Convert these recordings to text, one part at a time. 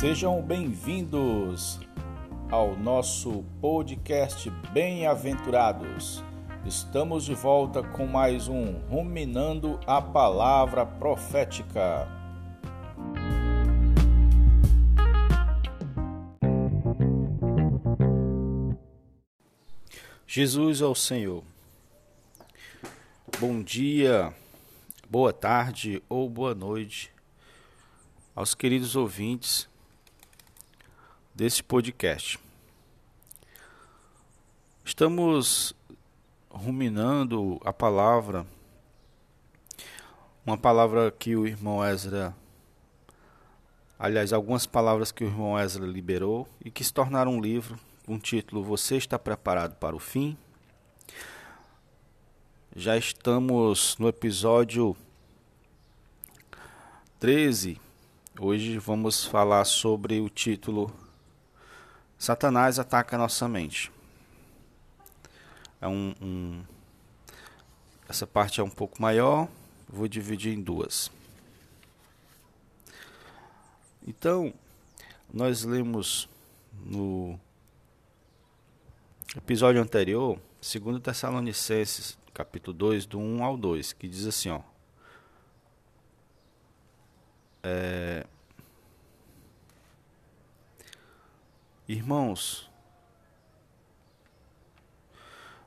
Sejam bem-vindos ao nosso podcast Bem-aventurados. Estamos de volta com mais um Ruminando a Palavra Profética. Jesus é o Senhor. Bom dia, boa tarde ou boa noite aos queridos ouvintes desse podcast. Estamos ruminando a palavra, uma palavra que o irmão Ezra, aliás, algumas palavras que o irmão Ezra liberou e que se tornaram um livro com o título Você está preparado para o fim? Já estamos no episódio 13. Hoje vamos falar sobre o título Satanás ataca nossa mente. É um, um, essa parte é um pouco maior, vou dividir em duas. Então, nós lemos no episódio anterior, 2 Tessalonicenses, capítulo 2, do 1 ao 2, que diz assim, ó. É, Irmãos,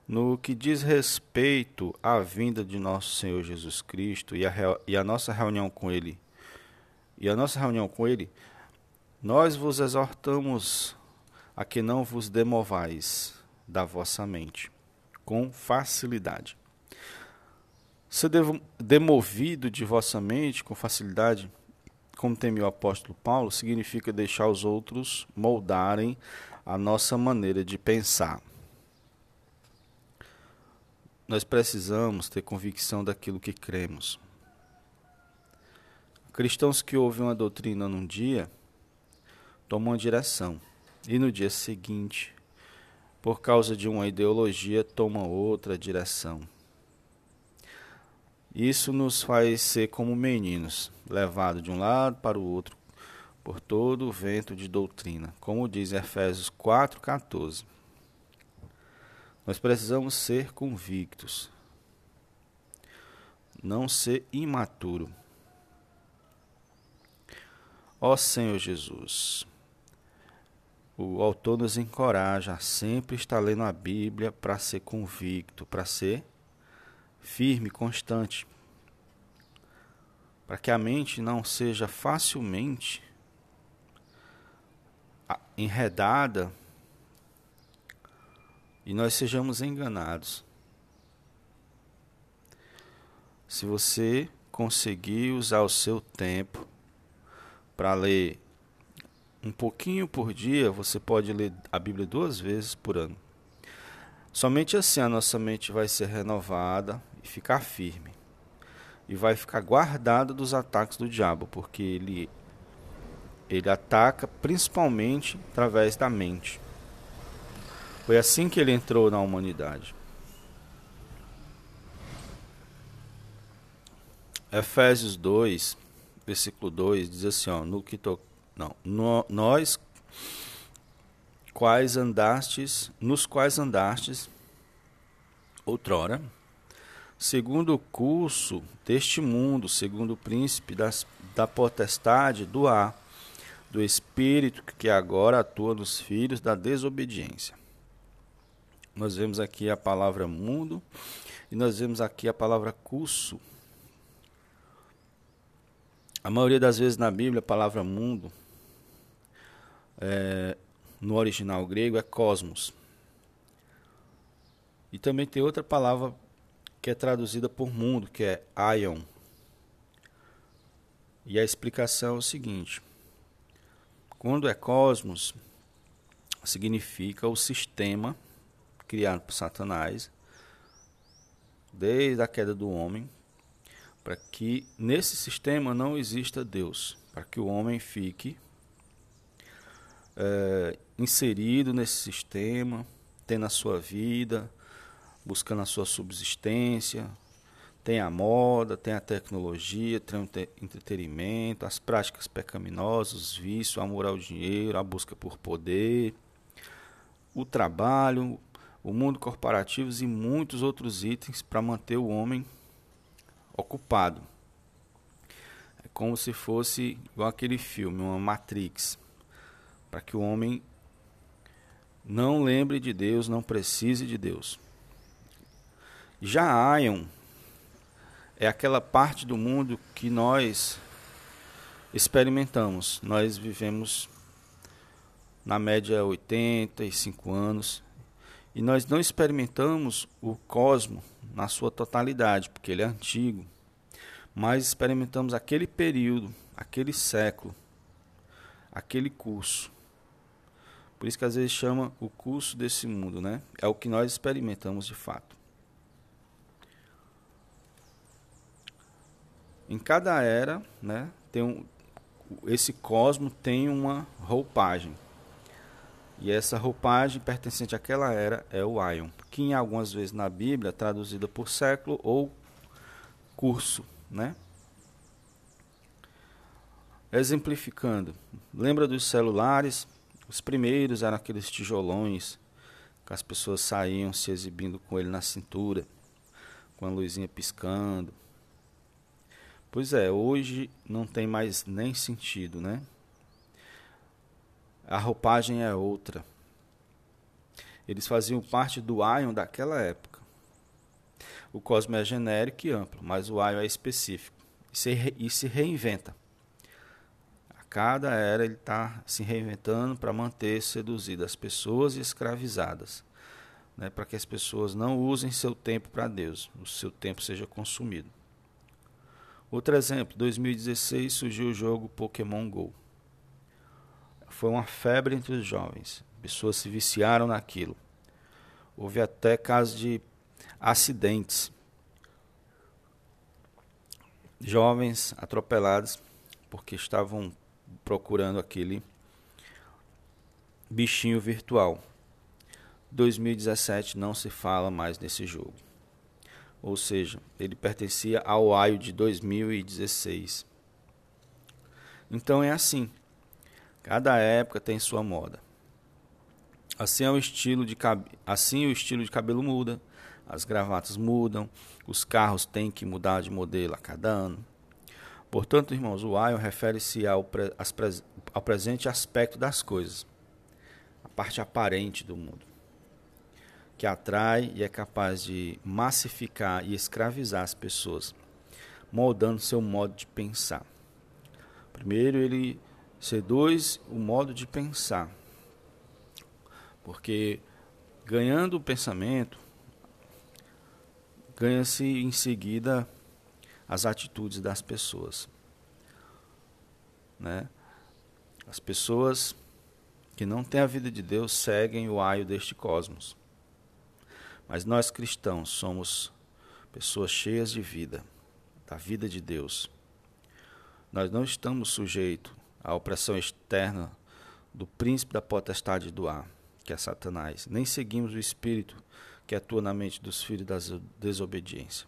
no que diz respeito à vinda de nosso Senhor Jesus Cristo e a, e a nossa reunião com Ele, e a nossa reunião com Ele, nós vos exortamos a que não vos demovais da vossa mente com facilidade. Ser demovido de vossa mente com facilidade como teme o apóstolo Paulo, significa deixar os outros moldarem a nossa maneira de pensar. Nós precisamos ter convicção daquilo que cremos. Cristãos que ouvem uma doutrina num dia tomam uma direção e no dia seguinte, por causa de uma ideologia, tomam outra direção. Isso nos faz ser como meninos, levados de um lado para o outro por todo o vento de doutrina, como diz Efésios 4:14. Nós precisamos ser convictos, não ser imaturo. Ó Senhor Jesus, o autor nos encoraja a sempre estar lendo a Bíblia para ser convicto, para ser firme, constante, para que a mente não seja facilmente enredada e nós sejamos enganados. Se você conseguir usar o seu tempo para ler um pouquinho por dia, você pode ler a Bíblia duas vezes por ano. Somente assim a nossa mente vai ser renovada e ficar firme. E vai ficar guardada dos ataques do diabo, porque ele ele ataca principalmente através da mente. Foi assim que ele entrou na humanidade. Efésios 2, versículo 2 diz assim, ó, no que to... não, no, nós quais andastes, nos quais andastes outrora, segundo o curso deste mundo, segundo o príncipe das, da potestade do ar, do espírito que agora atua nos filhos da desobediência. Nós vemos aqui a palavra mundo e nós vemos aqui a palavra curso. A maioria das vezes na Bíblia a palavra mundo é, no original grego é cosmos. E também tem outra palavra que é traduzida por mundo, que é aion. E a explicação é o seguinte: quando é cosmos, significa o sistema criado por Satanás desde a queda do homem, para que nesse sistema não exista Deus, para que o homem fique é, inserido nesse sistema, tendo a sua vida, buscando a sua subsistência, Tem a moda, tem a tecnologia, tem o entretenimento, as práticas pecaminosas, os vícios, o amor ao dinheiro, a busca por poder, o trabalho, o mundo corporativo e muitos outros itens para manter o homem ocupado. É como se fosse igual aquele filme, uma Matrix, para que o homem não lembre de Deus, não precise de Deus. Já Ion é aquela parte do mundo que nós experimentamos. Nós vivemos na média 85 anos e nós não experimentamos o cosmo na sua totalidade, porque ele é antigo, mas experimentamos aquele período, aquele século, aquele curso. Por isso que às vezes chama o curso desse mundo, né? É o que nós experimentamos de fato. Em cada era, né, tem um, esse cosmo tem uma roupagem. E essa roupagem pertencente àquela era é o Aion, que em algumas vezes na Bíblia é traduzida por século ou curso, né? Exemplificando, lembra dos celulares? Os primeiros eram aqueles tijolões que as pessoas saíam se exibindo com ele na cintura, com a luzinha piscando. Pois é, hoje não tem mais nem sentido, né? A roupagem é outra. Eles faziam parte do Ion daquela época. O Cosmo é genérico e amplo, mas o Ion é específico e se, e se reinventa. A cada era ele está se reinventando para manter seduzidas as pessoas e escravizadas, né, para que as pessoas não usem seu tempo para Deus, o seu tempo seja consumido. Outro exemplo, 2016 surgiu o jogo Pokémon Go. Foi uma febre entre os jovens. Pessoas se viciaram naquilo. Houve até casos de acidentes. Jovens atropelados porque estavam procurando aquele bichinho virtual. 2017 não se fala mais nesse jogo ou seja, ele pertencia ao AIO de 2016. Então é assim, cada época tem sua moda. Assim, é o estilo de cab... assim o estilo de cabelo muda, as gravatas mudam, os carros têm que mudar de modelo a cada ano. Portanto, irmãos, o Ion refere-se ao, pre... ao presente aspecto das coisas, a parte aparente do mundo que atrai e é capaz de massificar e escravizar as pessoas, moldando seu modo de pensar. Primeiro, ele seduz o modo de pensar, porque ganhando o pensamento, ganha-se em seguida as atitudes das pessoas. Né? As pessoas que não têm a vida de Deus seguem o aio deste cosmos. Mas nós cristãos somos pessoas cheias de vida, da vida de Deus. Nós não estamos sujeitos à opressão externa do príncipe da potestade do ar, que é Satanás, nem seguimos o espírito que atua na mente dos filhos da desobediência.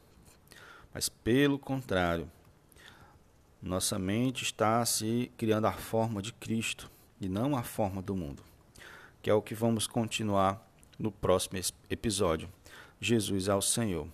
Mas, pelo contrário, nossa mente está se criando a forma de Cristo e não a forma do mundo, que é o que vamos continuar no próximo episódio. Jesus ao Senhor.